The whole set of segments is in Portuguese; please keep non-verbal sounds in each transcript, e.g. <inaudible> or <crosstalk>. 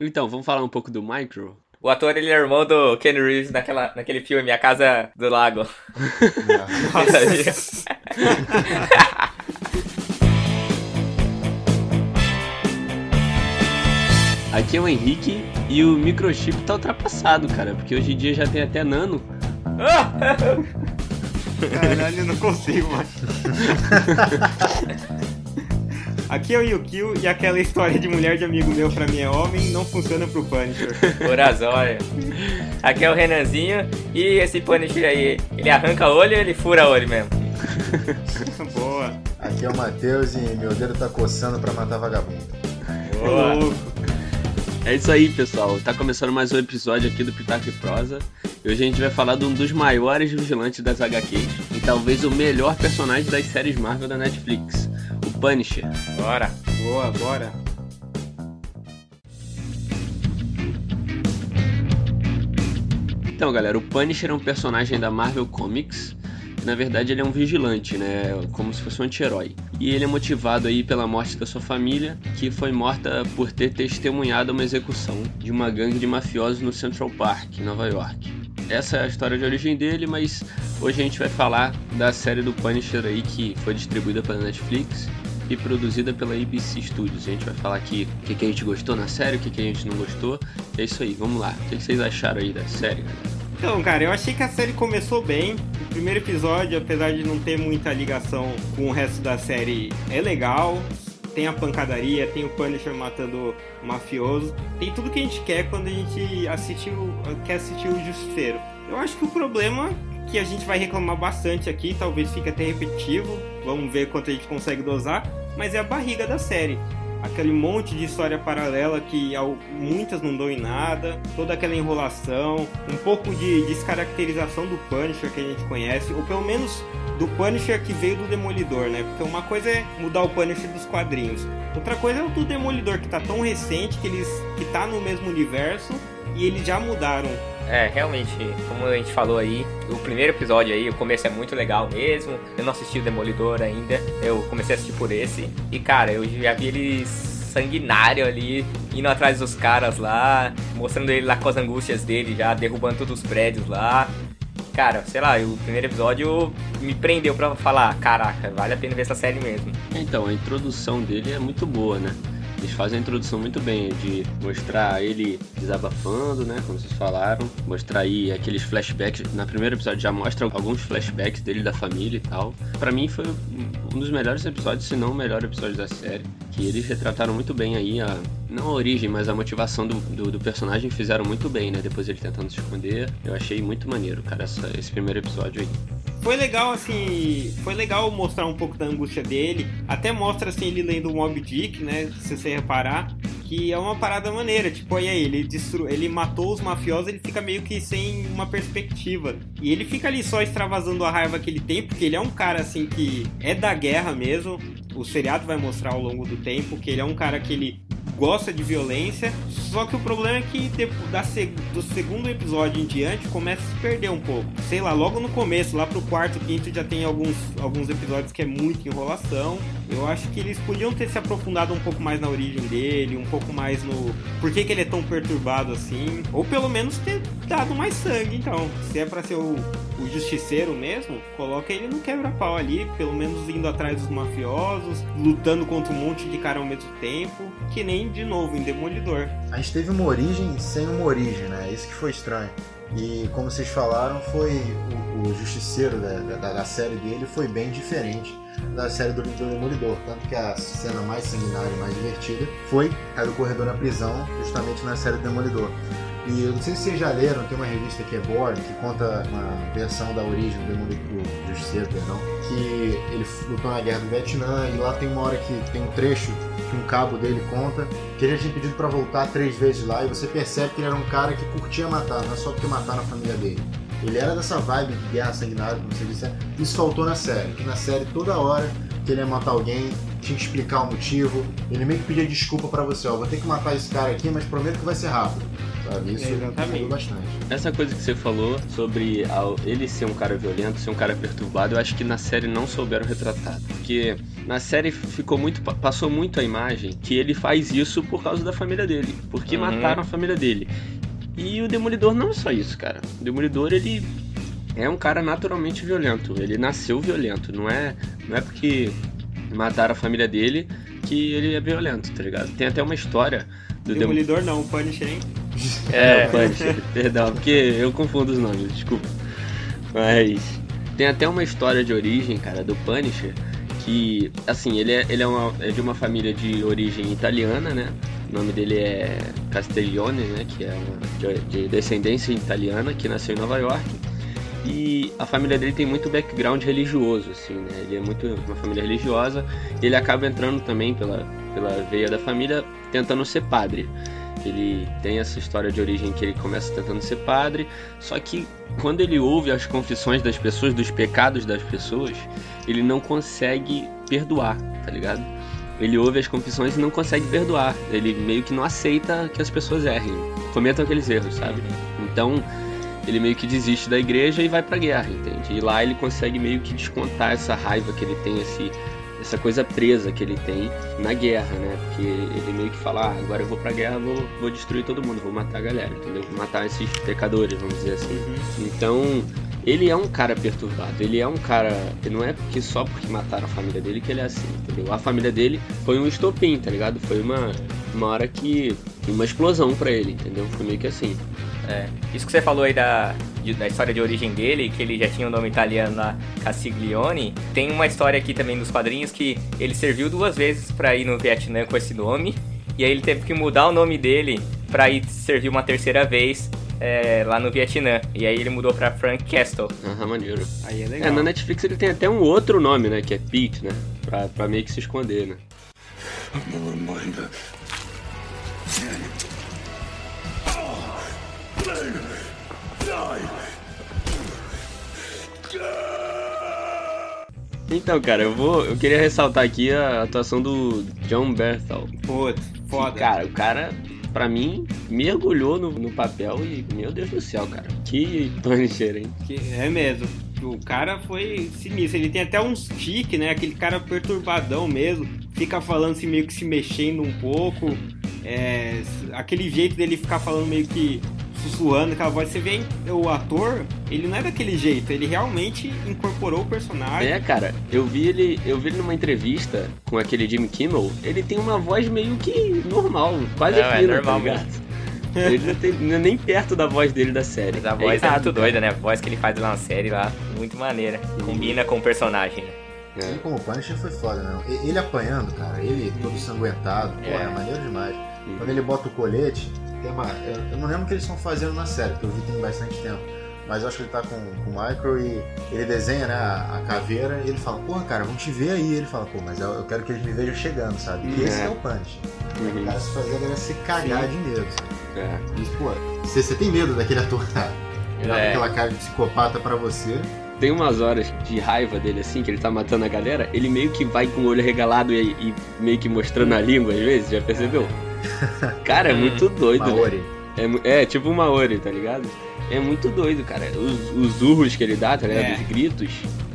Então, vamos falar um pouco do Micro? O ator, ele é irmão do Ken Reeves naquela, naquele filme Minha Casa do Lago. <laughs> Aqui é o Henrique e o microchip tá ultrapassado, cara, porque hoje em dia já tem até nano. <laughs> Caralho, eu não consigo mais. <laughs> Aqui é o Yukio e aquela história de mulher de amigo meu pra mim é homem não funciona pro Punisher. Urazóia. Aqui é o Renanzinho e esse Punisher aí, ele arranca olho e ele fura olho mesmo. <laughs> Boa. Aqui é o Matheus e meu dedo tá coçando pra matar vagabundo. Boa. É isso aí, pessoal. Tá começando mais um episódio aqui do Pitaco e Prosa. E hoje a gente vai falar de um dos maiores vigilantes das HQs e talvez o melhor personagem das séries Marvel da Netflix, Punisher. Bora. Boa, bora. Então, galera, o Punisher é um personagem da Marvel Comics. Na verdade, ele é um vigilante, né? Como se fosse um anti-herói. E ele é motivado aí pela morte da sua família, que foi morta por ter testemunhado uma execução de uma gangue de mafiosos no Central Park, em Nova York. Essa é a história de origem dele, mas hoje a gente vai falar da série do Punisher aí que foi distribuída pela Netflix e produzida pela ABC Studios. A gente vai falar aqui o que, que a gente gostou na série, o que, que a gente não gostou. É isso aí, vamos lá. O que, que vocês acharam aí da série? Então, cara, eu achei que a série começou bem. O primeiro episódio, apesar de não ter muita ligação com o resto da série, é legal. Tem a pancadaria, tem o Punisher matando o mafioso. Tem tudo que a gente quer quando a gente assistiu, quer assistir o Justiceiro. Eu acho que o problema que a gente vai reclamar bastante aqui, talvez fique até repetitivo, vamos ver quanto a gente consegue dosar, mas é a barriga da série. Aquele monte de história paralela que muitas não dão em nada, toda aquela enrolação, um pouco de descaracterização do Punisher que a gente conhece, ou pelo menos do Punisher que veio do Demolidor, né? Porque uma coisa é mudar o Punisher dos quadrinhos, outra coisa é o do Demolidor que tá tão recente que eles que tá no mesmo universo e eles já mudaram É, realmente, como a gente falou aí, o primeiro episódio aí, o começo é muito legal mesmo. Eu não assisti o Demolidor ainda, eu comecei a assistir por esse. E cara, eu já vi ele sanguinário ali, indo atrás dos caras lá, mostrando ele lá com as angústias dele, já derrubando todos os prédios lá. Cara, sei lá, o primeiro episódio me prendeu pra falar, caraca, vale a pena ver essa série mesmo. Então, a introdução dele é muito boa, né? Eles fazem a introdução muito bem, de mostrar ele desabafando, né? Como vocês falaram. Mostrar aí aqueles flashbacks. Na primeiro episódio já mostra alguns flashbacks dele da família e tal. Pra mim foi um dos melhores episódios, se não o melhor episódio da série. Que eles retrataram muito bem aí a. Não a origem, mas a motivação do, do, do personagem fizeram muito bem, né? Depois ele tentando se esconder. Eu achei muito maneiro, cara, essa- esse primeiro episódio aí. Foi legal, assim. Foi legal mostrar um pouco da angústia dele. Até mostra, assim, ele lendo o Mob Dick, né? Se você reparar. Que é uma parada maneira. Tipo, aí, ele, destru... ele matou os mafiosos, ele fica meio que sem uma perspectiva. E ele fica ali só extravasando a raiva que ele tem, porque ele é um cara, assim, que é da guerra mesmo. O seriado vai mostrar ao longo do tempo que ele é um cara que ele gosta de violência, só que o problema é que da do segundo episódio em diante começa a se perder um pouco. Sei lá, logo no começo, lá pro quarto, quinto, já tem alguns, alguns episódios que é muita enrolação. Eu acho que eles podiam ter se aprofundado um pouco mais na origem dele, um pouco mais no por que, que ele é tão perturbado assim, ou pelo menos ter dado mais sangue. Então, se é pra ser o, o justiceiro mesmo, coloca ele no quebra-pau ali, pelo menos indo atrás dos mafiosos, lutando contra um monte de cara ao mesmo tempo, que nem de novo em Demolidor. A gente teve uma origem sem uma origem, né? Isso que foi estranho. E como vocês falaram, foi o, o justiceiro da, da, da série dele foi bem diferente da série do, do Demolidor. Tanto que a cena mais sanguinária e mais divertida foi a do corredor na prisão, justamente na série do Demolidor. E eu não sei se vocês já leram, tem uma revista que é Born, que conta uma versão da origem do Demolidor, do Justiceiro, perdão, que ele lutou na guerra do Vietnã e lá tem uma hora que tem um trecho que um cabo dele conta que ele tinha pedido pra voltar três vezes lá e você percebe que ele era um cara que curtia matar, não é só porque mataram a família dele. Ele era dessa vibe de guerra sanguinária, como você disse. Isso faltou na série, que na série toda hora que ele ia matar alguém, tinha que explicar o motivo. Ele meio que pedia desculpa pra você, ó, vou ter que matar esse cara aqui, mas prometo que vai ser rápido. sabe? Isso Exatamente. mudou bastante. Essa coisa que você falou sobre ele ser um cara violento, ser um cara perturbado, eu acho que na série não souberam retratar. Porque na série ficou muito. pa- passou muito a imagem que ele faz isso por causa da família dele. Porque Uhum. mataram a família dele. E o Demolidor não é só isso, cara. O Demolidor, ele é um cara naturalmente violento. Ele nasceu violento. Não é, não é porque mataram a família dele que ele é violento, tá ligado? Tem até uma história do Demolidor. Demolidor não, o Punisher, hein? É, o Punisher, perdão, porque eu confundo os nomes, desculpa. Mas tem até uma história de origem, cara, do Punisher, que, assim, ele é, ele é, uma- é de uma família de origem italiana, né? O nome dele é Castiglione, né? Que é uma, de, de descendência italiana, que nasceu em Nova York. E a família dele tem muito background religioso, assim, né? Ele é muito uma família religiosa. E ele acaba entrando também pela, pela veia da família, tentando ser padre. Ele tem essa história de origem que ele começa tentando ser padre, só que quando ele ouve as confissões das pessoas, dos pecados das pessoas, ele não consegue perdoar, tá ligado? Ele ouve as confissões e não consegue perdoar. Ele meio que não aceita que as pessoas errem, cometam aqueles erros, sabe? Então, ele meio que desiste da igreja e vai pra guerra, entende? E lá ele consegue meio que descontar essa raiva que ele tem, esse, essa coisa presa que ele tem na guerra, né? Porque ele meio que fala, ah, agora eu vou pra guerra, vou, vou destruir todo mundo, vou matar a galera, entendeu? Vou matar esses pecadores, vamos dizer assim. Então, ele é um cara perturbado, ele é um cara. Não é porque só porque mataram a família dele que ele é assim, entendeu? A família dele foi um estopim, tá ligado? Foi uma, uma hora que. uma explosão pra ele, entendeu? Foi meio que assim. É. Isso que você falou aí da, de- da história de origem dele, que ele já tinha o nome italiano lá, Castiglione. Tem uma história aqui também dos quadrinhos que ele serviu duas vezes pra ir no Vietnã com esse nome. E aí ele teve que mudar o nome dele pra ir servir uma terceira vez é, lá no Vietnã. E aí ele mudou pra Frank Castle. Aham, maneiro. Aí é É, legal. na Netflix ele tem até um outro nome, né? Que é Pete, né? Pra, pra meio que se esconder, né? Então, cara, eu vou. Eu queria ressaltar aqui a atuação do John Berthel. Putz, foda. Que, cara, o cara, pra mim, mergulhou no, no papel e, meu Deus do céu, cara. Que Punisher, hein? Que é mesmo. O cara foi sinistro. Ele tem até uns tique, né? Aquele cara perturbadão mesmo. Fica falando assim, meio que se mexendo um pouco. É, aquele jeito dele ficar falando meio que sussurrando aquela voz. Você vê o ator, ele não é daquele jeito. Ele realmente incorporou o personagem. É, cara, eu vi ele. Eu vi ele numa entrevista com aquele Jimmy Kimmel. Ele tem uma voz meio que normal, quase Não, é fina, normal tá ligado? Ele não tem não é nem perto da voz dele da série. Mas a voz é, irado, muito doida, né? A voz que ele faz lá na série lá, muito maneira. Combina com o personagem, né? É. Ele como Punisher foi foda, né? E- Ele apanhando, cara, ele todo sanguentado, pô, É. é maneiro demais. Quando ele bota o colete, tem uma. Eu, não lembro o que eles estão fazendo na série, porque eu vi tem bastante tempo. Mas eu acho que ele tá com, com o Micro e ele desenha, né, a, a caveira e ele fala, porra, cara, vão te ver aí. Ele fala, pô, mas eu, eu quero que eles me vejam chegando, sabe? E esse É. é o. O Uhum. cara se fazer a galera se cagar de medo, sabe? É. E, pô, você, você tem medo daquele ator, cara? Ele É. aquela cara de psicopata pra você. Tem umas horas de raiva dele, assim, que ele tá matando a galera, ele meio que vai com o olho regalado e, e meio que mostrando a língua às vezes, já percebeu? <laughs> Cara, é muito doido, né? Maori. É, mu- é tipo uma Maori, tá ligado? É muito doido, cara. Os, os urros que ele dá, tá ligado? É. Os gritos.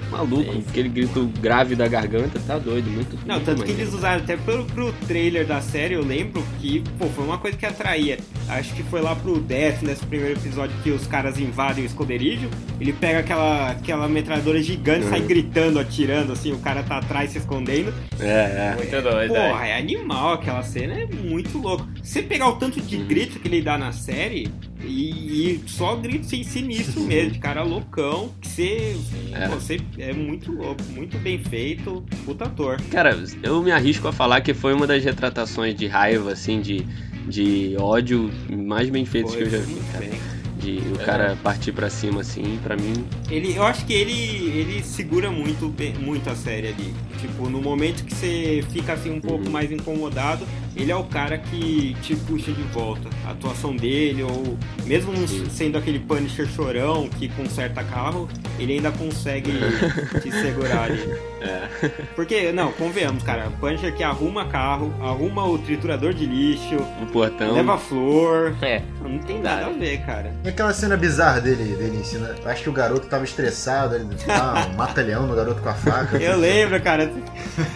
Maluco, Sim. aquele grito grave da garganta, tá doido, muito Não, muito tanto que maneiro. eles usaram até pro, pro trailer da série, eu lembro que, pô, foi uma coisa que atraía. Acho que foi lá pro Death, nesse primeiro episódio que os caras invadem o esconderijo. Ele pega aquela, aquela metralhadora gigante e sai Uhum. gritando, atirando, assim, o cara tá atrás se escondendo. É, é. Muito doido, é. Porra, é animal aquela cena, é muito louco. Se você pegar o tanto de Uhum. grito que ele dá na série, e, e só grito sem sinistro mesmo, de cara loucão, que você É. você é muito louco, muito bem feito, puta ator. Cara, eu me arrisco a falar que foi uma das retratações de raiva, assim, de, de ódio mais bem feitas que eu já vi, cara. bem. De o cara partir pra cima assim, pra mim. Ele, eu acho que ele, ele segura muito, muito a série ali. Tipo, no momento que você fica assim um pouco mais incomodado, ele é o cara que te puxa de volta. A atuação dele, ou mesmo sendo aquele Punisher chorão que conserta carro, ele ainda consegue <laughs> te segurar ali. É. Porque, não, convenhamos, cara, Punisher que arruma carro, arruma o triturador de lixo, O portão. leva flor. É. Não tem nada a ver, cara. E aquela cena bizarra dele, dele ensina. Acho que o garoto tava estressado, ele tá, <laughs> mata leão no garoto com a faca. Eu lembro, cara.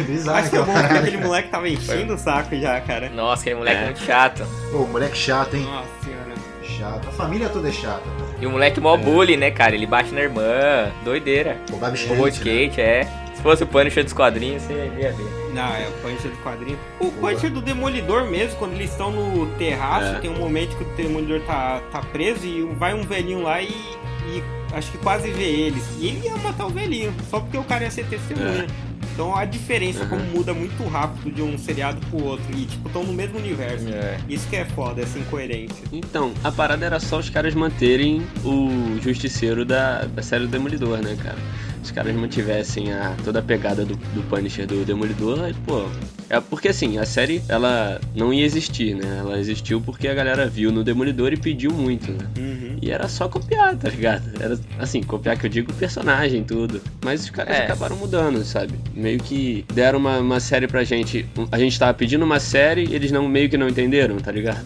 Bizarro Acho que é bom porque aquele moleque tava enchendo o saco já, cara. Nossa, aquele moleque É. muito chato. Pô, moleque chato, hein? Nossa senhora. Chato. A família toda é chata. E o moleque mó bully, né, cara? Ele bate na irmã. Doideira. Skate, Roubou né? skate, é. Se fosse o Punisher dos quadrinhos, você ia ver. Não, é o Punisher do quadrinho. O Punisher do Demolidor mesmo, quando eles estão no terraço, É. tem um momento que o Demolidor tá, tá preso e vai um velhinho lá e, e acho que quase vê eles. E ele ia matar o velhinho, só porque o cara ia ser testemunha. Então a diferença, Uhum. como muda muito rápido de um seriado pro outro. E tipo, estão no mesmo universo. É. Isso que é foda, essa incoerência. Então, a parada era só os caras manterem o justiceiro da, da série do Demolidor, né, cara? Os caras mantivessem a, toda a pegada do, do Punisher do Demolidor, pô. É porque assim, a série ela não ia existir, né? Ela existiu porque a galera viu no Demolidor e pediu muito, né? Uhum. E era só copiar, tá ligado? Era assim, copiar que eu digo o personagem, tudo. Mas os caras É. acabaram mudando, sabe? Meio que deram uma, uma série pra gente. A gente tava pedindo uma série, eles não meio que não entenderam, tá ligado?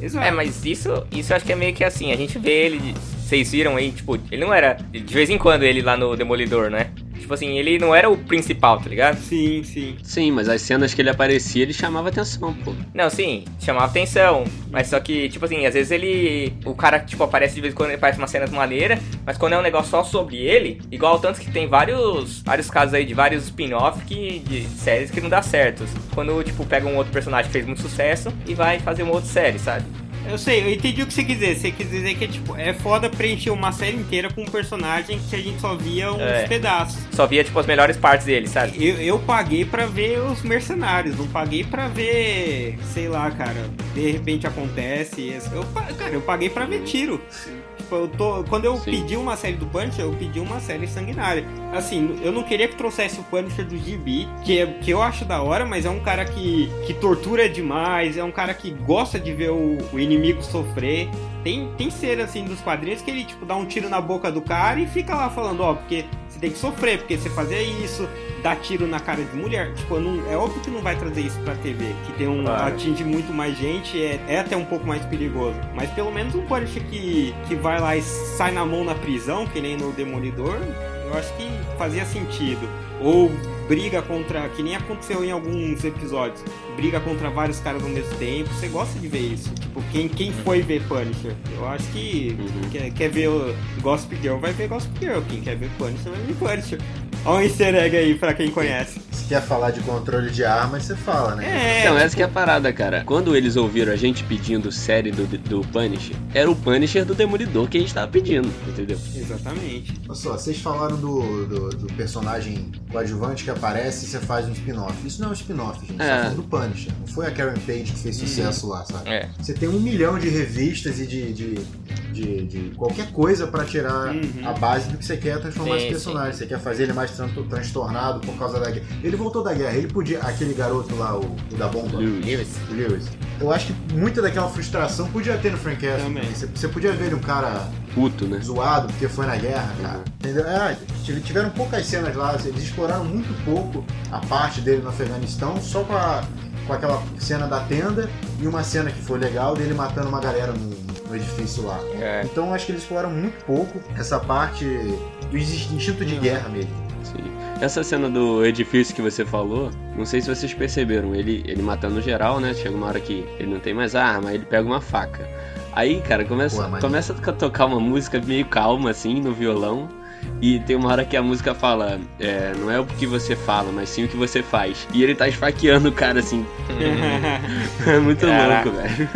Exato. É, mas isso, isso acho que é meio que assim, a gente vê ele, vocês viram aí, tipo, ele não era, de vez em quando ele lá no Demolidor, né? Tipo assim, ele não era o principal, tá ligado? Sim, sim. Sim, mas as cenas que ele aparecia, ele chamava atenção, pô. Não, sim, chamava atenção, mas só que, tipo assim, às vezes ele, o cara, tipo, aparece de vez em quando, ele faz uma cena maneira, mas quando é um negócio só sobre ele, igual tanto que tem vários, vários casos aí de vários spin-off que, de séries que não dá certo. Quando, tipo, pega um outro personagem que fez muito sucesso e vai fazer uma outra série, sabe? Eu sei, eu entendi o que você quis dizer. Você quis dizer que tipo, é foda preencher uma série inteira com um personagem que a gente só via uns É. pedaços. Só via, tipo, as melhores partes dele, sabe? Eu, eu paguei pra ver os mercenários, não paguei pra ver, sei lá, cara, de repente acontece. Eu, cara, eu paguei pra ver tiro. Tipo, eu tô, quando eu Sim. pedi uma série do Punisher, eu pedi uma série sanguinária. Assim, eu não queria que trouxesse o Punisher do GB, que, é, que eu acho da hora, mas é um cara que, que tortura demais, é um cara que gosta de ver o, o inimigo sofrer. Tem, tem cena assim dos quadrinhos que ele, tipo, dá um tiro na boca do cara e fica lá falando, ó, porque você tem que sofrer, porque você fazia isso, dá tiro na cara de mulher. Tipo, não, é óbvio que não vai trazer isso pra TV, que tem um. Claro. atinge muito mais gente, é, é até um pouco mais perigoso. Mas pelo menos um Punisher que, que vai lá e sai na mão na prisão, que nem no Demolidor, eu acho que fazia sentido. Ou briga contra, que nem aconteceu em alguns episódios, briga contra vários caras ao mesmo tempo. Você gosta de ver isso? Tipo, quem, quem foi ver Punisher? Eu acho que Uhum. quer, quer ver o Gossip Girl, vai ver Gossip Girl. Quem quer ver Punisher, vai ver Punisher. Olha um easter egg aí pra quem conhece. Se quer falar de controle de armas, você fala, né? É, Então, essa que é a parada, cara. Quando eles ouviram a gente pedindo série do, do Punisher, era o Punisher do Demolidor que a gente tava pedindo, entendeu? exatamente. Olha só, vocês falaram do, do, do personagem coadjuvante que aparece e você faz um spin-off. Isso não é um spin-off, gente. Você É. tá falando do Punisher. Não foi a Karen Page que fez sucesso lá, sabe? É. Você tem um milhão de revistas e de, de, de, de qualquer coisa pra tirar Uhum. a base do que você quer transformar Sim, esse personagem. Você quer fazer ele mais tran- transtornado por causa da guerra. Ele voltou da guerra. Ele podia. Aquele garoto lá, o, o da bomba. Lewis. Lewis. Eu acho que muita daquela frustração podia ter no Frank Castle. Também. Você, você podia ver ele um cara Puto, né? zoado porque foi na guerra, cara. Uhum. Entendeu? É, tive- tiveram poucas cenas lá, eles exploraram muito pouco a parte dele no Afeganistão, só com, a- com aquela cena da tenda e uma cena que foi legal dele matando uma galera no, no edifício lá. É. Então acho que eles exploraram muito pouco essa parte do instinto de guerra mesmo. Sim. Essa cena do edifício que você falou, não sei se vocês perceberam, ele, ele matando geral, né? Chega uma hora que ele não tem mais arma, aí ele pega uma faca. Aí, cara, começa, Pô, mas- começa a tocar uma música meio calma, assim, no violão. E tem uma hora que a música fala, é, não é o que você fala, mas sim o que você faz. E ele tá esfaqueando o cara, assim. <laughs> É muito Caraca. louco, velho.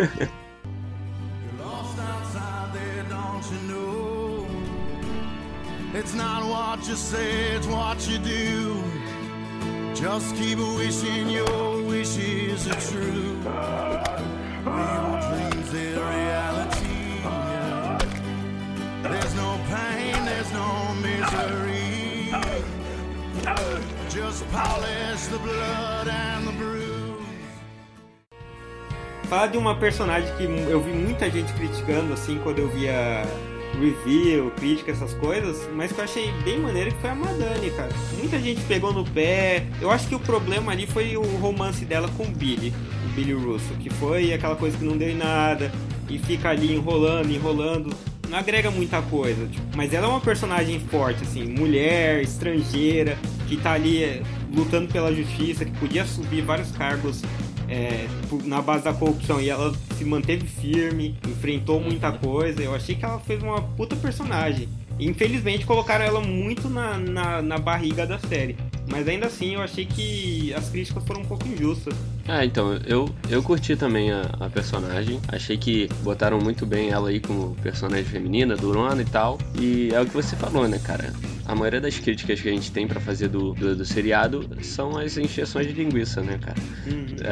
It's not what you say, it's what you do. Just keep wishing your wishes are true. Real dreams, they reality. There's no pain, there's no misery. Just polish the blood and the bruise. Fala de uma personagem que eu vi muita gente criticando assim quando eu via review, crítica, essas coisas, mas que eu achei bem maneiro que foi a Madani, cara. Muita gente pegou no pé. Eu acho que o problema ali foi o romance dela com o Billy, o Billy Russo, que foi aquela coisa que não deu em nada e fica ali enrolando, enrolando. Não agrega muita coisa, tipo, mas ela é uma personagem forte, assim, mulher, estrangeira, que tá ali é, lutando pela justiça, que podia subir vários cargos é, na base da corrupção e ela se manteve firme, enfrentou muita coisa. Eu achei que ela fez uma puta personagem. Infelizmente colocaram ela muito na, na, na barriga da série. Mas ainda assim eu achei que as críticas foram um pouco injustas. Ah, então, eu, eu curti também a, a personagem. Achei que botaram muito bem ela aí como personagem feminina, durona e tal. E é o que você falou, né, cara? A maioria das críticas que a gente tem pra fazer do, do, do seriado são as encheções de linguiça, né, cara?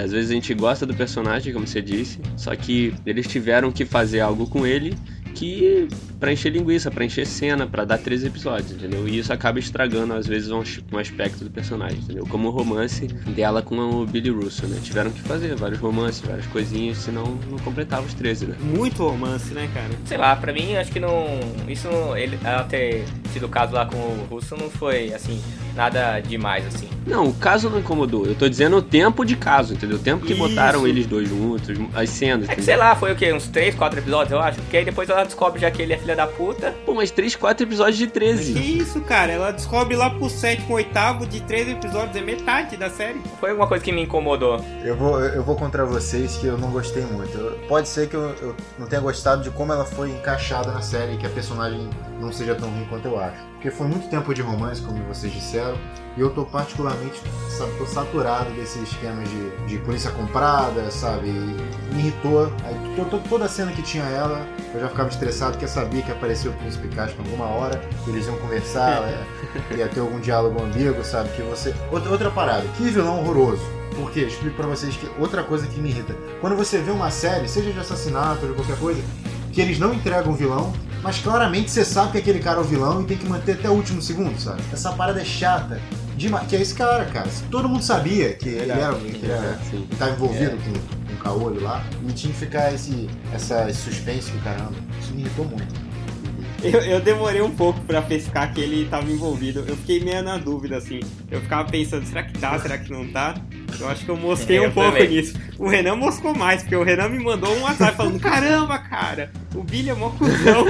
Às vezes a gente gosta do personagem, como você disse, só que eles tiveram que fazer algo com ele que pra encher linguiça, pra encher cena, pra dar três episódios, entendeu? E isso acaba estragando às vezes um, um aspecto do personagem, entendeu? Como o romance dela com o Billy Russo, né? Tiveram que fazer vários romances, várias coisinhas, senão não completava os 13, né? Muito romance, né, cara? Sei lá, pra mim, acho que não. Isso, não- ele, ela ter tido o caso lá com o Russo não foi, assim, nada demais, assim. Não, o caso não incomodou. Eu tô dizendo o tempo de caso, entendeu? O tempo que Isso. botaram eles dois juntos, as cenas, É que sei lá, foi o quê? Uns 3, 4 episódios, eu acho. Porque aí depois ela descobre já que ele é filha da puta. Pô, mas 3, 4 episódios de Que 13. isso, cara? Ela descobre lá pro sétimo, oitavo de três episódios, é metade da série. Foi alguma coisa que me incomodou. Eu vou, eu vou contra vocês que eu não gostei muito. Eu- pode ser que eu, eu não tenha gostado de como ela foi encaixada na série, que a personagem não seja tão ruim quanto eu acho. Porque foi muito tempo de romance, como vocês disseram, e eu tô particularmente sabe, tô saturado desse esquema de, de polícia comprada, sabe? E me irritou. Aí, to- to- toda a cena que tinha ela, eu já ficava estressado, porque eu sabia que apareceu o príncipe Caspian alguma hora, que eles iam conversar, <laughs> é, ia ter algum diálogo ambíguo, sabe? Que você. Outra, outra parada, que vilão horroroso. Por quê? Explico pra vocês que outra coisa que me irrita. Quando você vê uma série, seja de assassinato ou de qualquer coisa, que eles não entregam o vilão, mas claramente você sabe que aquele cara é o vilão e tem que manter até o último segundo, sabe? Essa parada é chata. Demais. Que é esse cara, cara. Todo mundo sabia que ele era, que ele era Sim. que tava envolvido com, com o caolho lá. E tinha que ficar esse, essa, suspense do caramba. Isso me irritou muito. Eu, eu demorei um pouco pra pescar que ele tava envolvido. Eu fiquei meio na dúvida, assim. Eu ficava pensando, será que tá, será que não tá? Eu acho que eu mosquei Eu um pouco também. nisso. O Renan moscou mais, porque o Renan me mandou um WhatsApp falando, caramba, cara, o Billy é mó cuzão.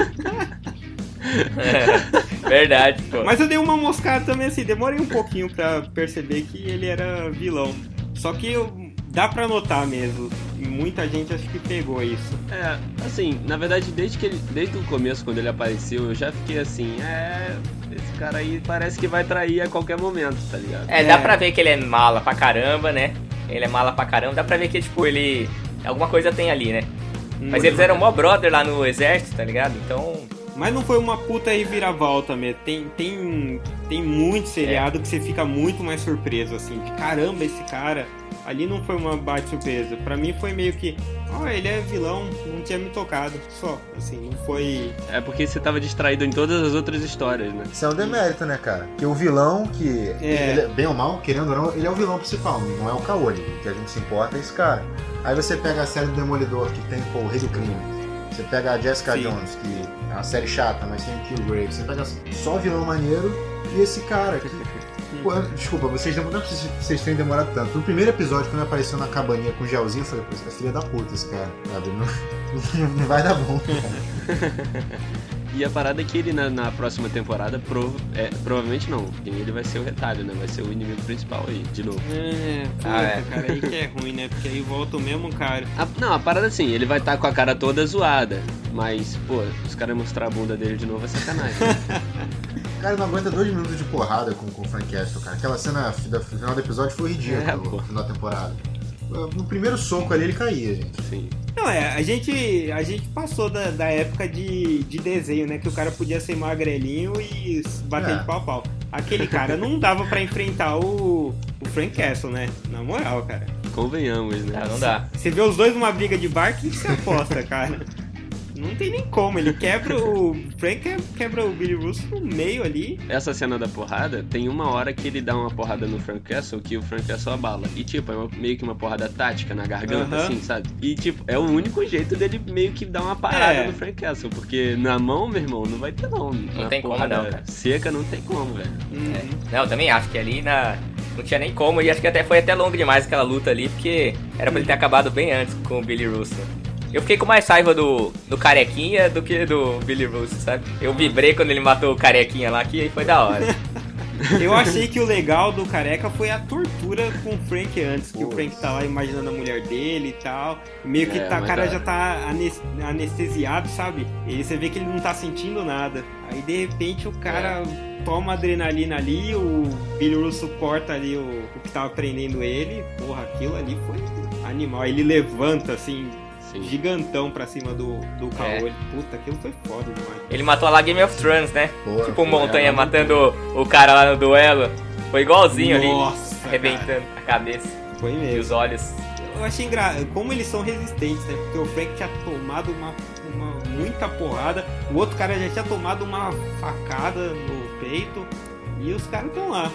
Verdade, pô. Mas eu dei uma moscada também, assim, demorei um pouquinho pra perceber que ele era vilão. Só que eu- dá pra notar mesmo. E muita gente acho que pegou isso. É, assim, na verdade, desde que ele, desde o começo, quando ele apareceu, eu já fiquei assim, é. Esse cara aí parece que vai trair a qualquer momento, tá ligado? É, dá É. pra ver que ele é mala pra caramba, né? Ele é mala pra caramba. Dá pra ver que, tipo, ele. Alguma coisa tem ali, né? Mas eles eram mó brother lá no exército, tá ligado? Então. Mas não foi uma puta reviravolta mesmo. Tem, tem, tem muito seriado que você fica muito mais surpreso, assim. De caramba, esse cara. Ali não foi uma baita surpresa. Pra mim foi meio que. Ó, ele é vilão, não tinha me tocado. Só, assim, não foi. É porque você tava distraído em todas as outras histórias, né? Isso é um demérito, né, cara? Porque o vilão, que. É. Ele bem ou mal, querendo ou não, ele é o vilão principal, não é o Kaoli. O que a gente se importa é esse cara. Aí você pega a série do Demolidor, que tem pô, o Rei do Crime. Você pega a Jessica Sim. Jones, que é uma série chata, mas tem o Killgrave. Você pega só vilão maneiro e esse cara que. Pô, desculpa, vocês não, não é vocês tenham demorado tanto. No primeiro episódio, quando apareceu na cabaninha com o gelzinho, eu falei, pô, é filho da puta esse cara, sabe? Não, <laughs> não, vai dar bom, cara. <laughs> E a parada é que ele na, na próxima temporada, prov- é, provavelmente não, porque ele vai ser o retalho, né? Vai ser o inimigo principal aí, de novo. É, puta, Ah, é. cara, aí que é ruim, né? Porque aí volta o mesmo cara. A- não, a parada assim, ele vai estar com a cara toda zoada, mas, pô, os caras mostrar a bunda dele de novo é sacanagem. <laughs> Cara, não aguenta dois minutos de porrada com, com o Frank Castle, cara. Aquela cena da no final do episódio foi ridícula É, final da temporada. No primeiro soco ali ele caía, gente. Assim. Não, é, a gente, a gente passou da, da época de, de desenho, né? Que o cara podia ser magrelinho e bater É. de pau a pau. Aquele cara não dava pra enfrentar o, o Frank Castle, né? Na moral, cara. Convenhamos, né? Ah, não dá. Você vê os dois numa briga de bar, que você aposta, cara? Não tem nem como, ele quebra o. Frank quebra o Billy Russo no meio ali. Essa cena da porrada, tem uma hora que ele dá uma porrada no Frank Castle que o Frank Castle abala. E tipo, é uma- meio que uma porrada tática na garganta, Aham. assim, sabe? E tipo, é o único jeito dele meio que dar uma parada É. no Frank Castle. Porque na mão, meu irmão, não vai ter não. Uma tem como não, cara. Seca não tem como, velho. Uhum. Não, eu também acho que ali na. Não tinha nem como, e acho que até foi até longo demais aquela luta ali, porque era pra ele ter acabado bem antes com o Billy Russo. Eu fiquei com mais raiva do, do Carequinha do que do Billy Russo, sabe? Eu vibrei quando ele matou o Carequinha lá, que aí foi da hora. <laughs> Eu achei que o legal do careca foi a tortura com o Frank antes, que o. Frank tá lá imaginando a mulher dele e tal. Meio que É, tá, o cara tá. já tá anes- anestesiado, sabe? E você vê que ele não tá sentindo nada. Aí de repente o cara toma adrenalina ali, o Billy Russo corta ali o, o que tava prendendo ele. Porra, aquilo ali foi animal. Aí Ele levanta assim, Sim. gigantão pra cima do, do É. caolho. Puta, aquilo foi foda demais. Ele matou lá Game of Thrones, né? Pô, tipo o é, Montanha mas- matando o cara lá no duelo. Foi igualzinho ali, Nossa, cara. arrebentando a cabeça Foi e mesmo. os olhos. Eu achei engraçado como eles são resistentes, né? Porque o Frank tinha tomado uma, uma muita porrada, o outro cara já tinha tomado uma facada no peito e os caras estão lá.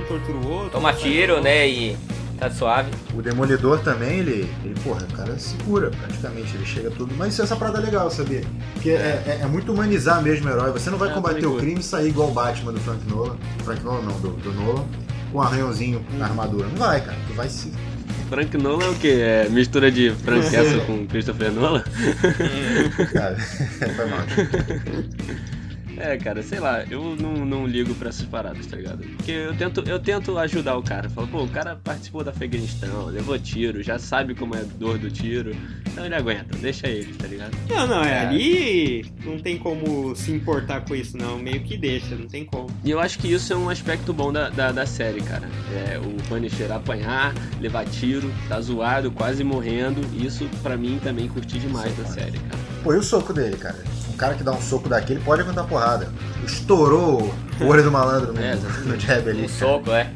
Um tortura o outro. Toma tiro, o né? E tá suave. O Demolidor também, ele, ele, porra, o cara se cura praticamente, ele chega tudo. Mas isso, essa parada é legal, sabia? Porque é, é- é muito humanizar mesmo o herói. Você não vai É, combater o crime e sair igual o Batman do Frank Nolan. Frank Nolan não, do, do Nolan. Com um arranhãozinho na armadura. Não vai, cara. Tu vai se. Frank Nolan é o quê? É mistura de Frank <laughs> Castle com Christopher Nolan? <laughs> Cara, <laughs> foi mal. É, cara, sei lá, eu não, não ligo pra essas paradas, tá ligado? Porque eu tento, eu tento ajudar o cara. Falo, pô, o cara participou da Afeganistão, levou tiro, já sabe como é a dor do tiro. Então ele aguenta, deixa ele, tá ligado? Não, não, é É. ali não tem como se importar com isso, não. Meio que deixa, não tem como. E eu acho que isso é um aspecto bom da, da, da série, cara. É o Punisher apanhar, levar tiro, tá zoado, quase morrendo. Isso pra mim também curti demais da série, cara. Pô, e o soco dele, cara? Cara que dá um soco daquele pode aguentar porrada. Estourou o olho do malandro no, É, no jab ali. Um soco, é.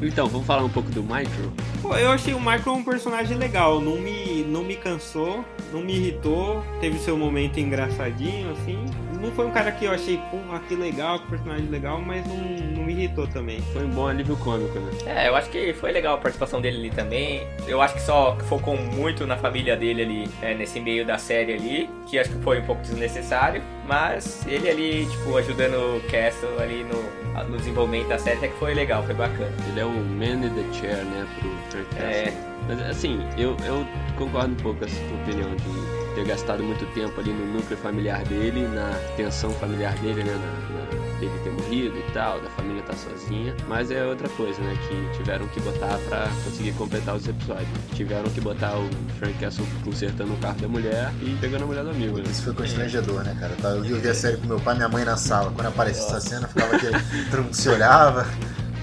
Então, vamos falar um pouco do Micro. Pô, eu achei o Michael um personagem legal, não me, não me cansou, não me irritou, teve seu momento engraçadinho, assim. Não foi um cara que eu achei, porra, que legal, que personagem legal, mas não, não me irritou também. Foi um bom alívio cômico, né? É, eu acho que foi legal a participação dele ali também. Eu acho que só focou muito na família dele ali, é, nesse meio da série ali, que acho que foi um pouco desnecessário. Mas ele ali, tipo, ajudando o Castle ali no, no desenvolvimento da série, até que foi legal, foi bacana. Ele é o man in the chair, né, pro Frank Castle. É. Mas assim, eu, eu concordo um pouco com essa tua opinião de ter gastado muito tempo ali no núcleo familiar dele, na tensão familiar dele, né, na, na- dele ter morrido e tal, da família estar sozinha. Mas é outra coisa, né, que tiveram que botar pra conseguir completar os episódios. Tiveram que botar o Frank Castle consertando o carro da mulher e pegando a mulher do amigo, né? Isso foi constrangedor, né, cara? Eu vi, eu vi a série com meu pai e minha mãe na sala. Quando aparecia essa cena, ficava aquele. todo mundo se olhava.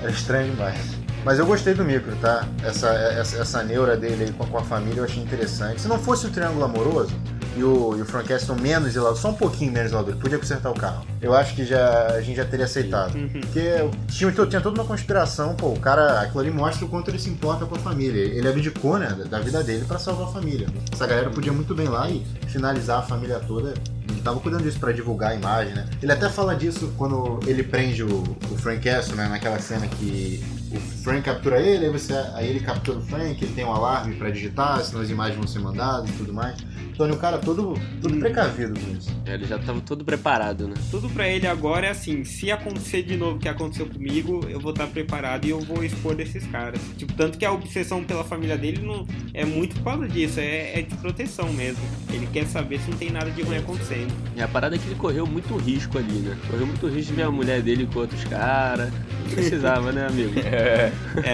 Era <laughs> estranho demais. Mas eu gostei do micro, tá? Essa, essa, essa neura dele aí com, com a família eu achei interessante. Se não fosse o triângulo amoroso e o, e o Frank Castle menos zelador, só um pouquinho menos zelador, ele podia consertar o carro. Eu acho que já, a gente já teria aceitado. Porque tinha, tinha toda uma conspiração, pô, o cara, aquilo ali mostra o quanto ele se importa com a família. Ele abdicou, né, da- da vida dele pra salvar a família. Essa galera podia muito bem lá e finalizar a família toda. Ele tava cuidando disso pra divulgar a imagem, né? Ele até fala disso quando ele prende o, o Frank Castle, né, naquela cena que o Frank captura ele, aí, você, aí ele captura o Frank, ele tem um alarme pra digitar, senão as imagens vão ser mandadas e tudo mais. Então ele é um cara todo, todo precavido com isso. É, Ele já tava todo preparado, né? Tudo pra ele agora é assim, se acontecer de novo o que aconteceu comigo, eu vou estar preparado e eu vou expor desses caras. Tipo, tanto que a obsessão pela família dele não é muito por causa disso, é, é de proteção mesmo. Ele quer saber se não tem nada de ruim acontecendo. E a parada é que ele correu muito risco ali, né? Correu muito risco de ver a mulher dele com outros caras. Não precisava, né, amigo? <laughs> É,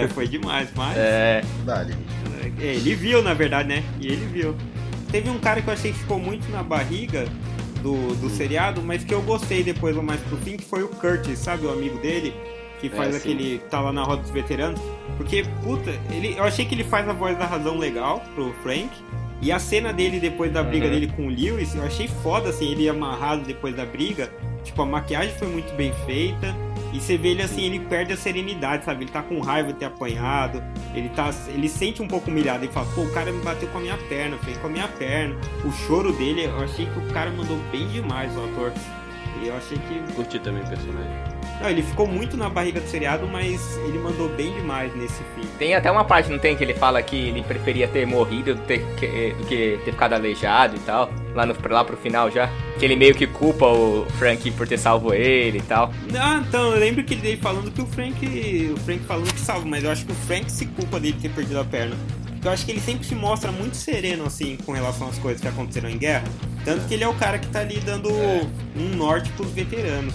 foi demais, mas É, é, ele viu, na verdade, né? E ele viu. Teve um cara que eu achei que ficou muito na barriga do, do seriado, mas que eu gostei depois lá mais pro fim, que foi o Curtis, sabe? O amigo dele, que faz sim. aquele. tá lá na roda dos veteranos. Porque, puta, ele, eu achei que ele faz a voz da razão legal pro Frank. E a cena dele depois da briga Uhum. dele com o Lewis, eu achei foda, assim, ele amarrado depois da briga. Tipo, a maquiagem foi muito bem feita. E você vê ele assim, ele perde a serenidade, sabe? Ele tá com raiva de ter apanhado, ele tá. Ele sente um pouco humilhado, ele fala, pô, o cara me bateu com a minha perna, fez com a minha perna. O choro dele, eu achei que o cara mandou bem demais, o ator. E eu achei que. Curti também o personagem. Não, ele ficou muito na barriga do seriado, mas ele mandou bem demais nesse fim. Tem até uma parte, não tem, que ele fala que ele preferia ter morrido do, ter, que, do que ter ficado aleijado e tal. Lá, no, lá pro final já. Que ele meio que culpa o Frank por ter salvo ele e tal. Ah, então, eu lembro que ele falando que o Frank. O Frank falando que salva, mas eu acho que o Frank se culpa dele ter perdido a perna. Porque eu acho que ele sempre se mostra muito sereno, assim, com relação às coisas que aconteceram em guerra. Tanto que ele é o cara que tá ali dando um norte pros veteranos.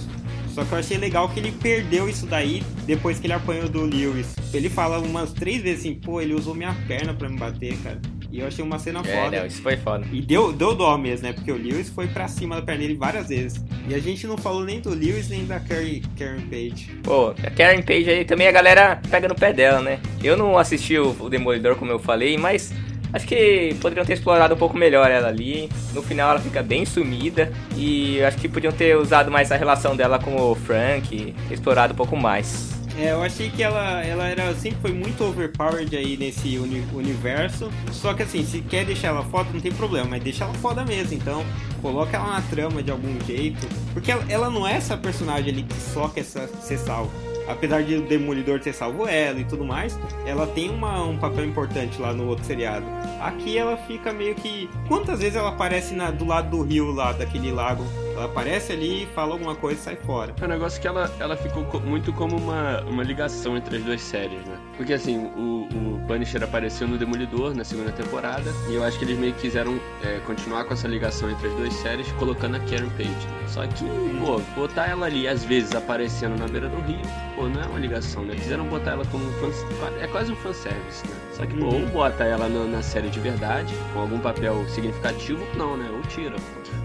Só que eu achei legal que ele perdeu isso daí depois que ele apanhou do Lewis. Ele fala umas três vezes assim, pô, ele usou minha perna pra me bater, cara. E eu achei uma cena É, foda. não, isso foi foda. E deu, deu dó mesmo, né? Porque o Lewis foi pra cima da perna dele várias vezes. E a gente não falou nem do Lewis nem da Carrie, Karen Page. Pô, a Karen Page aí também a galera pega no pé dela, né? Eu não assisti o, o Demolidor, como eu falei, mas acho que poderiam ter explorado um pouco melhor ela ali. No final ela fica bem sumida e acho que podiam ter usado mais a relação dela com o Frank, explorado um pouco mais. É, eu achei que ela, ela era, sempre foi muito overpowered aí nesse uni- universo. Só que assim, se quer deixar ela foda, não tem problema, mas deixa ela foda mesmo. Então, coloca ela na trama de algum jeito. Porque ela, ela não é essa personagem ali que só quer ser salvo. Apesar de o Demolidor ter salvo ela e tudo mais, ela tem uma, um papel importante lá no outro seriado. Aqui ela fica meio que. Quantas vezes ela aparece na- do lado do rio lá, daquele lago? Ela aparece ali, fala alguma coisa e sai fora. É um negócio que ela, ela ficou co- muito como uma, uma ligação entre as duas séries, né? Porque assim, o, o Punisher apareceu no Demolidor na segunda temporada, e eu acho que eles meio que quiseram é, continuar com essa ligação entre as duas séries, colocando a Karen Page. Só que, pô, botar ela ali, às vezes, aparecendo na beira do rio, pô, não é uma ligação, né? Quiseram botar ela como um fan, é quase um fanservice, né? Só que, pô, Uhum. ou bota ela na, na série de verdade, com algum papel significativo, não, né? Ou tira,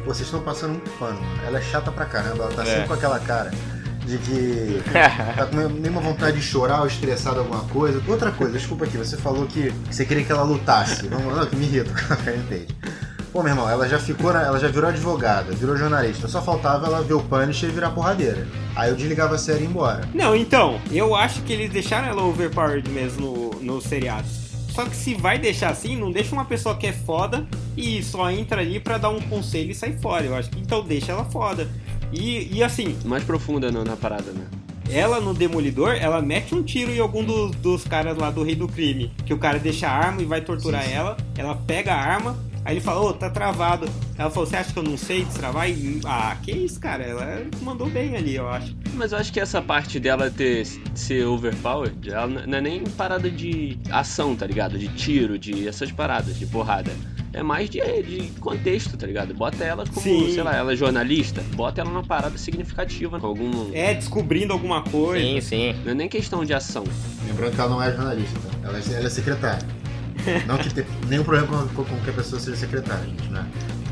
vocês estão passando muito pano. Ela é chata pra caramba, ela tá É. sempre com aquela cara de que <laughs> tá com nenhuma vontade de chorar ou estressado alguma coisa. Outra coisa, desculpa aqui, você falou que você queria que ela lutasse. Vamos lá, que me irrita a Karen Page. Pô, meu irmão, ela já ficou, na- ela já virou advogada, virou jornalista. Só faltava ela ver o Punisher e virar porradeira. Aí eu desligava a série e ia embora. Não, então, eu acho que eles deixaram ela overpowered mesmo no, no seriado. Só que se vai deixar assim, não deixa uma pessoa que é foda e só entra ali pra dar um conselho e sai fora. Eu acho que então deixa ela foda. E, e assim, Mais profunda na, na parada, né? ela no Demolidor, ela mete um tiro em algum dos, dos caras lá do Rei do Crime. Que o cara deixa a arma e vai torturar ela. Ela pega a arma, aí ele fala, ô, tá travado. Ela falou, você acha que eu não sei destravar? E, ah, que isso, cara. Ela mandou bem ali, eu acho. Mas eu acho que essa parte dela ter ser overpowered, ela não é nem parada de ação, tá ligado? De tiro, de essas paradas, de porrada. É mais de, de contexto, tá ligado? Bota ela como, Sim. sei lá, ela é jornalista, bota ela numa parada significativa, com algum. É, descobrindo alguma coisa. Sim, sim. Não é nem questão de ação. Lembrando que ela não é jornalista, tá? ela, é, ela é secretária. Não que tenha nenhum problema com, com que a pessoa seja secretária, gente, né?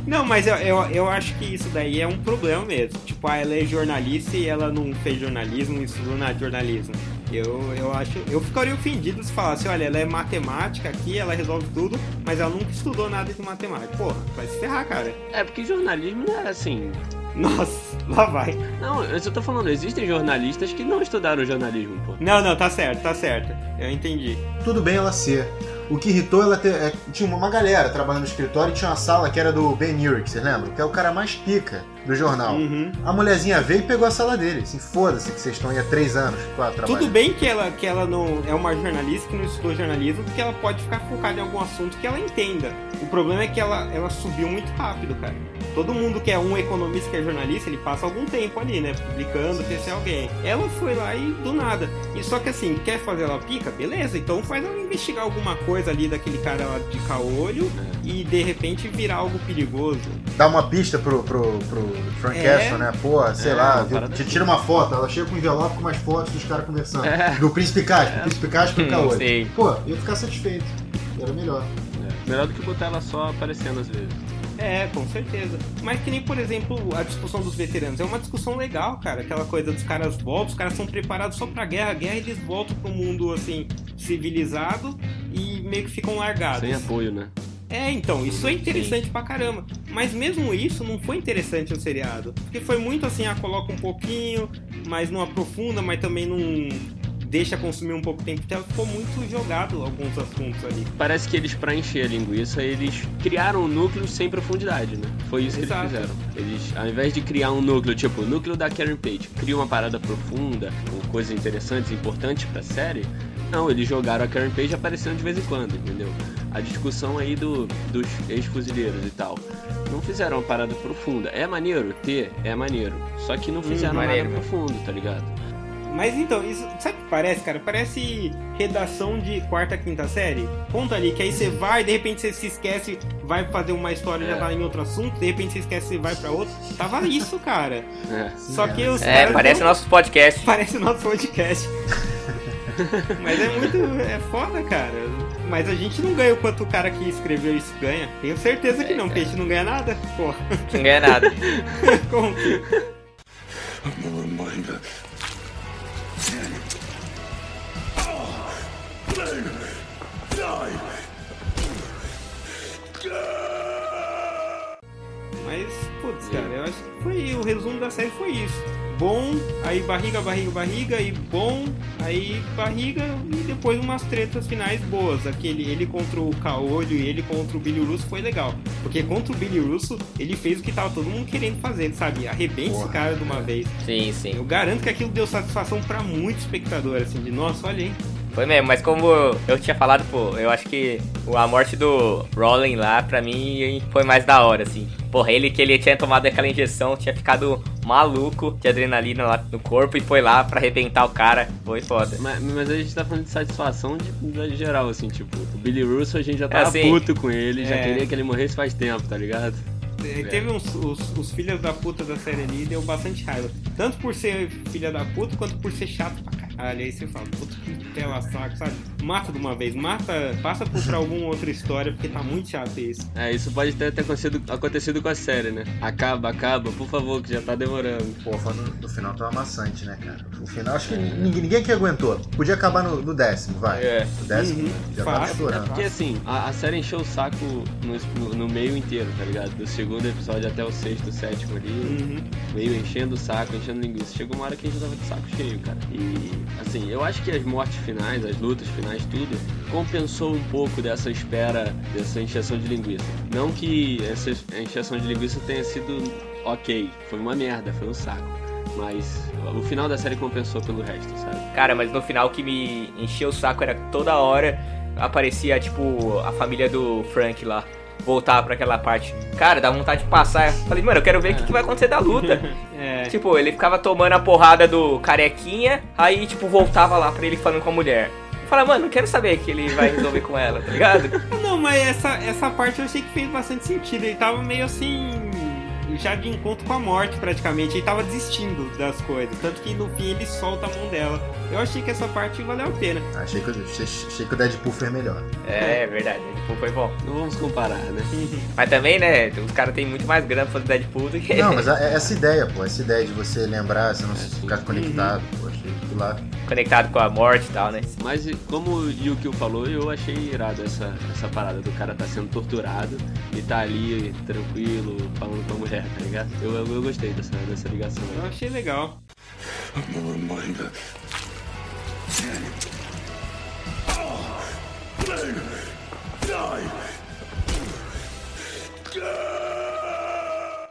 Não, mas eu, eu, eu acho que isso daí é um problema mesmo. Tipo, ah, ela é jornalista e ela não fez jornalismo, não estudou nada de jornalismo. Eu, eu acho. Eu ficaria ofendido se falasse, olha, ela é matemática aqui, ela resolve tudo, mas ela nunca estudou nada de matemática. Porra, vai se ferrar, cara. É, porque jornalismo não é assim. Nossa, lá vai. Não, eu só tô falando, existem jornalistas que não estudaram jornalismo, pô. Não, não, tá certo, tá certo. Eu entendi. Tudo bem ela ser. O que irritou ela ter. é, tinha uma galera trabalhando no escritório e tinha uma sala que era do Ben Urich, você lembra? Que é o cara mais pica do jornal. Uhum. A mulherzinha veio e pegou a sala dele. Assim, foda-se que vocês estão aí há três anos quatro. Tudo bem que ela, que ela não é uma jornalista que não estudou jornalismo, porque ela pode ficar focada em algum assunto que ela entenda. O problema é que ela, ela subiu muito rápido, cara. Todo mundo que é um economista que é jornalista, ele passa algum tempo ali, né? Publicando, ter alguém. Ela foi lá e do nada. E só que assim, quer fazer ela pica? Beleza, então faz ela investigar alguma coisa ali daquele cara lá de caolho e de repente virar algo perigoso. Dá uma pista pro, pro, pro Frank É. Castle, né? Pô, sei É, lá, viu? te tira uma foto, ela chega com um envelope com umas fotos dos caras conversando. É. Do Príncipe Casper, Príncipe Casper e Hum, Caolho. Pô, ia ficar satisfeito. Era melhor. É. Melhor do que botar ela só aparecendo às vezes. É, com certeza. Mas que nem, por exemplo, a discussão dos veteranos. É uma discussão legal, cara. Aquela coisa dos caras voltam, os caras são preparados só pra guerra. A guerra eles voltam pro mundo, assim, civilizado e meio que ficam largados. Sem apoio, né? É, então, isso é interessante pra caramba. Mas mesmo isso não foi interessante no seriado. Porque foi muito assim, ah, coloca um pouquinho, mas não aprofunda, mas também não deixa consumir um pouco tempo de tela. Ficou muito jogado alguns assuntos ali. Parece que eles, pra encher a linguiça, eles criaram um núcleo sem profundidade, né? Foi isso Exato. que eles fizeram. Eles, ao invés de criar um núcleo, tipo, o núcleo da Karen Page, cria uma parada profunda, com coisas interessantes, importantes pra série, não, eles jogaram a Karen Page aparecendo de vez em quando, entendeu? A discussão aí do, dos ex-fuzileiros e tal. Não fizeram uma parada profunda. É maneiro ter, é maneiro. Só que não fizeram maneiro nada profundo, tá ligado? Mas então, isso, sabe o que parece, cara? Parece redação de quarta, quinta série. Conta ali, que aí você vai, de repente você se esquece, vai fazer uma história já É. tá em outro assunto, de repente você esquece e vai pra outro. Tava isso, cara. <laughs> É. Só que os É, parece não- nosso podcast. <laughs> Parece o nosso podcast. <laughs> Mas é muito. É foda, cara. Mas a gente não ganha o quanto o cara que escreveu isso ganha. Tenho certeza que não, porque a gente não ganha nada. Pô, Não ganha nada. como que. Mas, putz, cara, eu acho que foi. O resumo da série foi isso. Bom, aí barriga, barriga, barriga, e bom, aí barriga, e depois umas tretas finais boas. Aquele ele contra o Caolho e ele contra o Billy Russo foi legal. Porque contra o Billy Russo, ele fez o que tava todo mundo querendo fazer, sabe? Arrebenta esse cara de uma vez. Sim, sim. Eu garanto que aquilo deu satisfação pra muito espectador, assim, de nossa, olha aí. Foi mesmo, mas como eu tinha falado, pô, eu acho que a morte do Rollin lá, pra mim, foi mais da hora, assim. Porra, ele que ele tinha tomado aquela injeção, tinha ficado maluco de adrenalina lá no corpo e foi lá pra arrebentar o cara. Foi foda. Mas, mas a gente tá falando de satisfação de, de geral, assim, tipo, o Billy Russo a gente já tava assim, puto com ele, já é. queria que ele morresse faz tempo, tá ligado? É, Teve uns os, os filhos da puta da série ali deu bastante raiva. Tanto por ser filha da puta, quanto por ser chato pra caralho. Aí você fala, puta que tela saco, sabe? Mata de uma vez, mata, passa por pra alguma outra história, porque tá muito chato isso. É, isso pode ter, ter acontecido, acontecido com a série, né? Acaba, acaba, por favor, que já tá demorando. Pô, falando do final tava maçante, né, cara? O final, acho que ninguém, ninguém que aguentou. Podia acabar no, no décimo, vai. É. No décimo, Uhum, já fácil, tava estourando. Porque assim, a, a série encheu o saco no, no- no meio inteiro, tá ligado? Do segundo episódio até o sexto, sétimo ali, Uhum. meio enchendo o saco, enchendo linguiça. Chegou uma hora que a gente tava de saco cheio, cara. E assim, eu acho que as mortes finais, as lutas finais, tudo, compensou um pouco dessa espera, dessa encheção de linguiça. Não que essa encheção de linguiça tenha sido ok, foi uma merda, foi um saco. Mas o final da série compensou pelo resto, sabe? Cara, mas no final o que me encheu o saco era que toda hora aparecia, tipo, a família do Frank lá. Voltar pra aquela parte. Cara, dá vontade de passar. Falei, mano, eu quero ver o que, que vai acontecer da luta. <laughs> É. Tipo, ele ficava tomando a porrada do carequinha, aí, tipo, voltava lá pra ele falando com a mulher. Fala, mano, não quero saber que ele vai resolver com ela, tá ligado? Ah, <laughs> Não, mas essa, essa parte eu achei que fez bastante sentido. Ele tava meio assim. Já de encontro com a morte, praticamente. Ele tava desistindo das coisas. Tanto que no fim ele solta a mão dela. Eu achei que essa parte valeu a pena. Achei que, achei, achei que o Deadpool foi melhor. É, verdade, Deadpool foi bom. Não vamos comparar, né? Mas também, né, os caras têm muito mais grana pra fazer Deadpool do que. Não, <laughs> mas é essa ideia, pô. Essa ideia de você lembrar, você não sim. ficar conectado. Pô, achei que lá. Conectado com a morte e tal, né? Mas como o Yukio falou, eu achei irado essa, essa parada do cara tá sendo torturado e tá ali tranquilo, falando com a mulher, tá ligado? Eu, eu, eu gostei dessa, dessa ligação. Eu achei legal. I'm a reminder.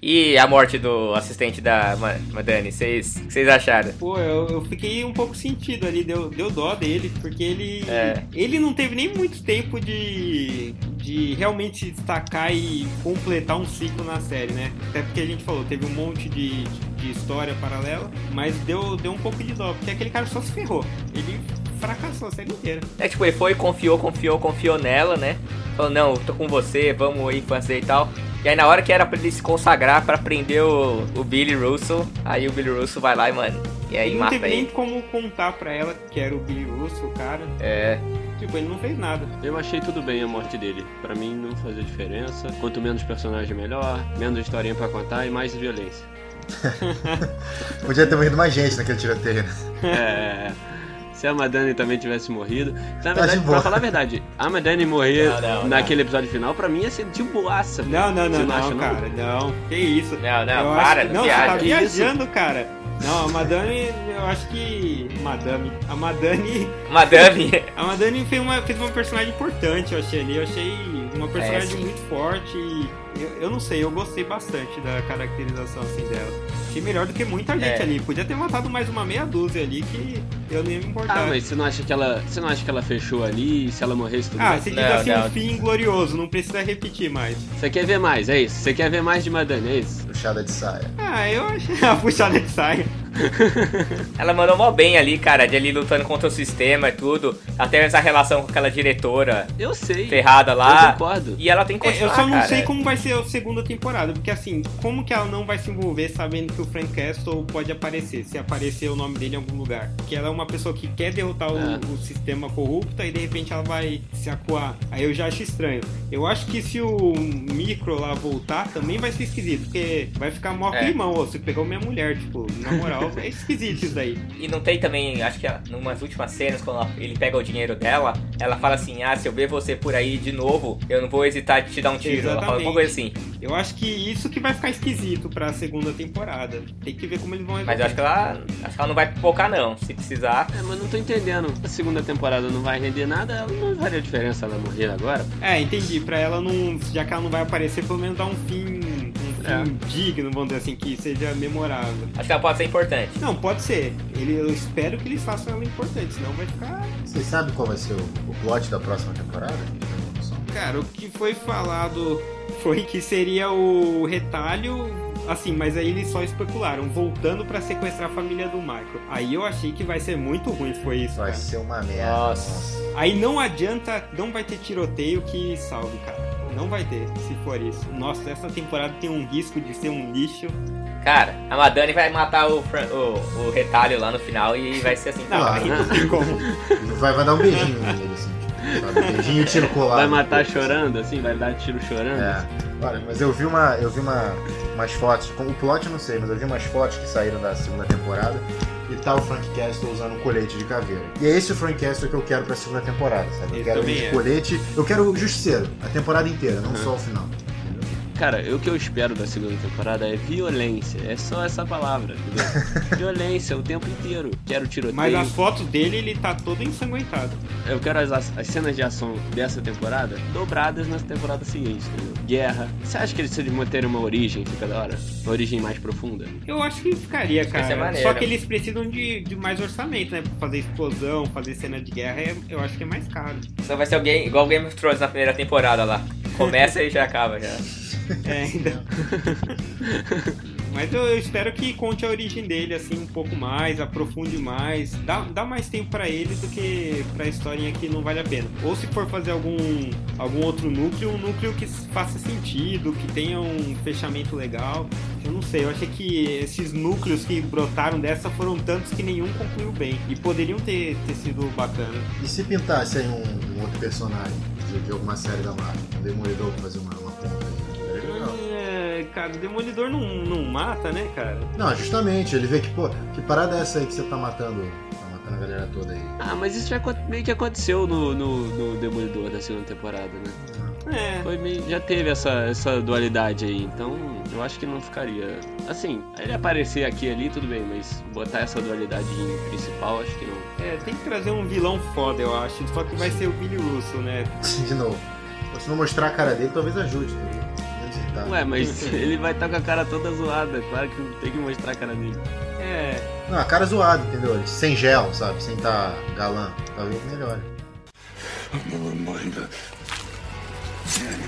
E a morte do assistente da Ma- Madani, vocês o que vocês acharam? Pô, eu, eu fiquei um pouco sentido ali, deu, deu dó dele, porque ele. É. Ele não teve nem muito tempo de. de realmente destacar e completar um ciclo na série, né? Até porque a gente falou, teve um monte de, de história paralela, mas deu, deu um pouco de dó, porque aquele cara só se ferrou. Ele fracassou a série inteira. É tipo, ele foi, confiou, confiou, confiou nela, né? Falou, não, tô com você, vamos aí fazer e tal. E aí na hora que era pra ele se consagrar pra prender o, o Billy Russell, aí o Billy Russell vai lá e, mano, e aí Ele não mata teve nem ele. como contar pra ela que era o Billy Russo, o cara. É, Tipo, ele não fez nada. Eu achei tudo bem a morte dele. Pra mim não fazia diferença. Quanto menos personagem melhor, menos historinha pra contar e mais violência. <laughs> Podia ter morrido mais gente naquele tiroteio, né? É, se a Madani também tivesse morrido. Na Tá verdade, de boa. pra falar a verdade, a Madani morrer Não, não, naquele episódio final, pra mim ia ser de boaça. Não, não, não, não, acha, cara, não. Que isso. Não, não, Eu para, acho que- não Não, você tá viaja. Que isso? viajando, cara. Não, a Madame, eu acho que. Madame. A Madame. Madame. A Madame fez uma, fez uma personagem importante, eu achei ali. Eu achei uma personagem sim. muito forte. e Eu, eu não sei, eu gostei bastante da caracterização assim dela. Achei melhor do que muita gente É. ali. Podia ter matado mais uma meia dúzia ali que eu nem ia me importar. Ah, mas você não acha que ela. Você não acha que ela fechou ali se ela morresse tudo Ah, você diz Não, assim não. um fim glorioso, não precisa repetir mais. Você quer ver mais, é isso? Você quer ver mais de Madani, é isso? Puxada de saia. Ah, eu achei <laughs> a puxada de saia. <laughs> Ela mandou mó bem ali, cara, de ali lutando contra o sistema e tudo. Até essa relação com aquela diretora Eu sei. ferrada Eu lá. concordo. E ela tem que É, continuar, eu só não cara. sei como vai ser a segunda temporada, porque assim, como que ela não vai se envolver sabendo que o Frank Castle pode aparecer, se aparecer o nome dele em algum lugar? Que ela é uma pessoa que quer derrotar o, É. o sistema corrupto e de repente ela vai se acuar. Aí eu já acho estranho. Eu acho que se o Micro lá voltar, também vai ser esquisito, porque vai ficar mó É. climão, ô, você pegou minha mulher, tipo, na moral, é esquisito isso daí. E não tem também, acho que em umas últimas cenas, quando ela- ele pega o dinheiro dela, ela fala assim: Ah, se eu ver você por aí de novo, eu não vou hesitar de te dar um tiro. Ela fala Exatamente. alguma coisa assim. Eu acho que isso que vai ficar esquisito pra segunda temporada. Tem que ver como eles vão Mas eu acho que ela. Acho que ela não vai pipocar não. Se precisar. É, mas não tô entendendo. A segunda temporada não vai render nada, ela não faria diferença ela morrer agora. É, entendi. Pra ela não. Já que ela não vai aparecer, pelo menos dar um fim. Um fim É. digno, vamos dizer assim, que seja memorável. Acho que ela pode ser importante. Não, pode ser. Ele, eu espero que eles façam ela importante, senão vai ficar. Vocês sabem qual vai ser o, o plot da próxima temporada? Cara, o que foi falado foi que seria o retalho. Assim, mas aí eles só especularam, voltando pra sequestrar a família do Michael. Aí eu achei que vai ser muito ruim se foi isso. Vai cara. ser uma merda. Nossa. Aí não adianta, não vai ter tiroteio que salve, cara. Não vai ter, se for isso. Nossa, essa temporada tem um risco de ser um lixo. Cara, a Madani vai matar o, Fran- o, o retalho lá no final e vai ser assim. Não, aí não tem como. Vai, vai dar um beijinho nele, assim. Sabe? Beijinho e tiro colado. Vai matar chorando, assim? Vai dar tiro chorando? É. Olha, mas eu vi uma. Eu vi uma, umas fotos. Com o plot eu não sei, mas eu vi umas fotos que saíram da segunda temporada. E tá o Frank Castle usando um colete de caveira. E é esse o Frank Castle que eu quero pra segunda temporada, sabe? Eu Esse quero ele de é. colete. Eu quero o Justiceiro, a temporada inteira, não Uhum. só o final. Cara, o que eu espero da segunda temporada é violência. É só essa palavra, entendeu? <laughs> violência o tempo inteiro. Quero tiroteio. Mas as fotos dele, ele tá todo ensanguentado. Eu quero as, as cenas de ação dessa temporada dobradas nas temporadas seguintes, entendeu? Guerra. Você acha que eles precisam terem uma origem, fica da hora? Uma origem mais profunda? Eu acho que ficaria, cara. maneiro. Só que eles precisam de, de mais orçamento, né? Pra fazer explosão, fazer cena de guerra, é- eu acho que é mais caro. Só vai ser alguém igual Game of Thrones na primeira temporada lá. Começa e já acaba já. É, ainda. Mas eu, eu espero que conte a origem dele, assim, um pouco mais, aprofunde mais. Dá, dá mais tempo pra ele do que pra historinha que não vale a pena. Ou se for fazer algum, algum outro núcleo, um núcleo que faça sentido, que tenha um fechamento legal. Eu não sei, eu achei que esses núcleos que brotaram dessa foram tantos que nenhum concluiu bem. E poderiam ter, ter sido bacana. E se pintasse aí um, um outro personagem de, de alguma série da Marvel? Um demolidor pra fazer uma, uma ponta aí. Cara, o Demolidor não, não mata, né, cara? Não, justamente, ele vê que, pô, que parada é essa aí que você tá matando, tá matando a galera toda aí? Ah, mas isso já meio que aconteceu no, no, no Demolidor da segunda temporada, né? É. Foi meio, já teve essa, essa dualidade aí, então eu acho que não ficaria. Assim, ele aparecer aqui e ali, tudo bem, mas botar essa dualidade em principal, acho que não. É, tem que trazer um vilão foda, eu acho. Só que vai ser o Billy Russo, né? <laughs> De novo. Se não mostrar a cara dele, talvez ajude. Tá? Ué, mas <laughs> ele vai estar com a cara toda zoada, claro que tem que mostrar a cara dele. É. Não, a cara zoada, entendeu? Sem gel, sabe? Sem tá galã. Talvez melhore. I'm a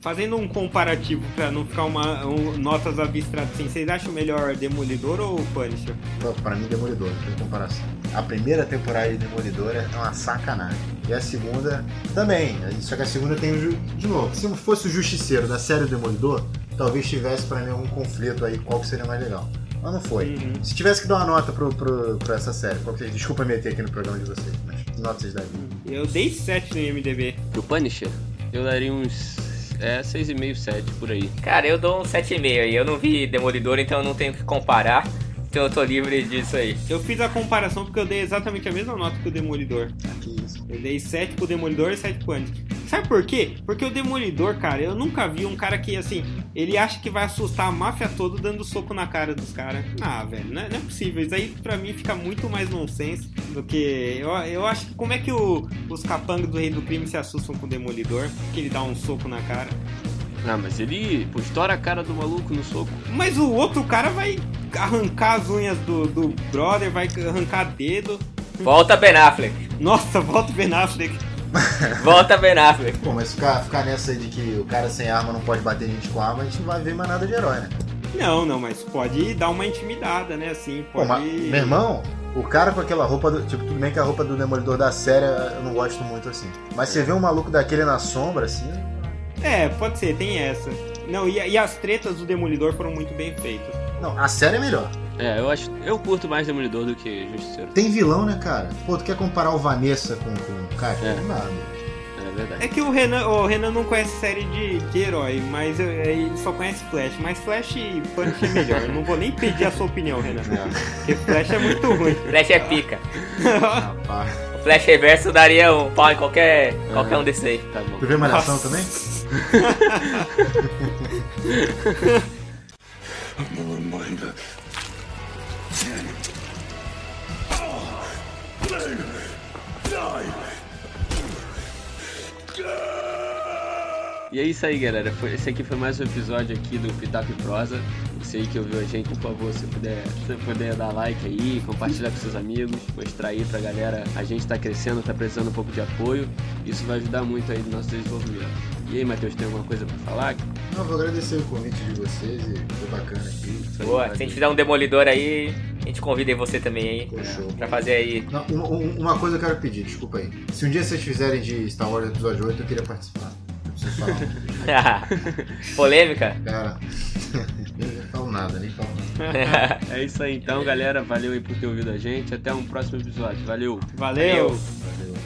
Fazendo um comparativo pra não ficar uma um- notas abstratas assim, vocês acham melhor Demolidor ou Punisher? Pô, Pra mim, Demolidor, tem comparação. A primeira temporada de Demolidor é uma sacanagem. E a segunda também. Só que a segunda tem o. Ju... De novo, se fosse o Justiceiro da série Demolidor, talvez tivesse pra mim algum conflito aí, qual que seria mais legal. Mas não foi. Uhum. Se tivesse que dar uma nota pro, pro, pra essa série, qual que... desculpa meter aqui no programa de vocês, mas que nota vocês dariam? Eu dei 7 no IMDB. Pro Punisher, eu daria uns É 6,5, 7 por aí. Cara, eu dou um 7,5 aí. Eu não vi Demolidor, então eu não tenho que comparar. Então eu tô livre disso aí. Eu fiz a comparação porque eu dei exatamente a mesma nota que o Demolidor. Isso. Eu dei 7 pro Demolidor e 7 pro Andy. Sabe por quê? Porque o Demolidor, cara, eu nunca vi um cara que, assim, ele acha que vai assustar a máfia toda dando soco na cara dos caras. Ah, velho, não é, não é possível. Isso aí pra mim fica muito mais nonsense do que. Eu, eu acho que como é que o- os capangas do Rei do Crime se assustam com o Demolidor? Que ele dá um soco na cara. Ah, mas ele pô, estoura a cara do maluco no soco. Mas o outro cara vai arrancar as unhas do, do brother, vai arrancar dedo. Volta Ben Affleck. Nossa, volta o Ben Affleck. <laughs> Volta Ben Affleck. Pô, mas ficar, ficar nessa aí de que o cara sem arma não pode bater gente com arma, a gente não vai ver mais nada de herói, né? Não, não, mas pode dar uma intimidada, né? Assim, Pô, pode. mas, meu irmão, o cara com aquela roupa, do, tipo, tudo bem que a roupa do Demolidor da série eu não gosto muito assim. Mas você vê um maluco daquele na sombra, assim, É, pode ser, tem essa. Não, e, e as tretas do Demolidor foram muito bem feitas. não, a série é melhor. É, eu acho. Eu curto mais Demolidor do que Justiceiro. Tem vilão, né, cara? Pô, tu quer comparar o Vanessa com, com o cara? É. Não dá, meu. É verdade. É que o Renan, o Renan não conhece série de, de herói, mas eu- ele só conhece Flash. Mas Flash e Punch é melhor. Eu não vou nem pedir a sua opinião, Renan. Porque Flash é muito ruim. Flash é pica. Rapaz. O Flash Reverso daria um pau em qualquer, qualquer um desses aí. Tá bom. Tu vê Malhação também? <laughs> <laughs> I'm a reminder. E é isso aí, galera. Foi, esse aqui foi mais um episódio aqui do Pitaco e Prosa. Você aí que ouviu a gente, por favor, se puder, se puder dar like aí, compartilhar com seus amigos, mostrar aí pra galera. A gente tá crescendo, tá precisando um pouco de apoio. Isso vai ajudar muito aí no nosso desenvolvimento. E aí, Matheus, tem alguma coisa pra falar? Não, vou agradecer o convite de vocês e foi bacana aqui. Aí, Boa, se a gente fizer um demolidor aí, a gente convida aí você também aí. Show. Pra fazer aí. Não, uma, um- uma coisa eu quero pedir, desculpa aí. Se um dia vocês fizerem de Star Wars episódio 8, eu queria participar. Um pouco. <laughs> Polêmica? Cara, <laughs> não falo nada, nem falo nada. É isso aí então, galera. Valeu aí por ter ouvido a gente. Até um próximo episódio. Valeu! Valeu. Valeu.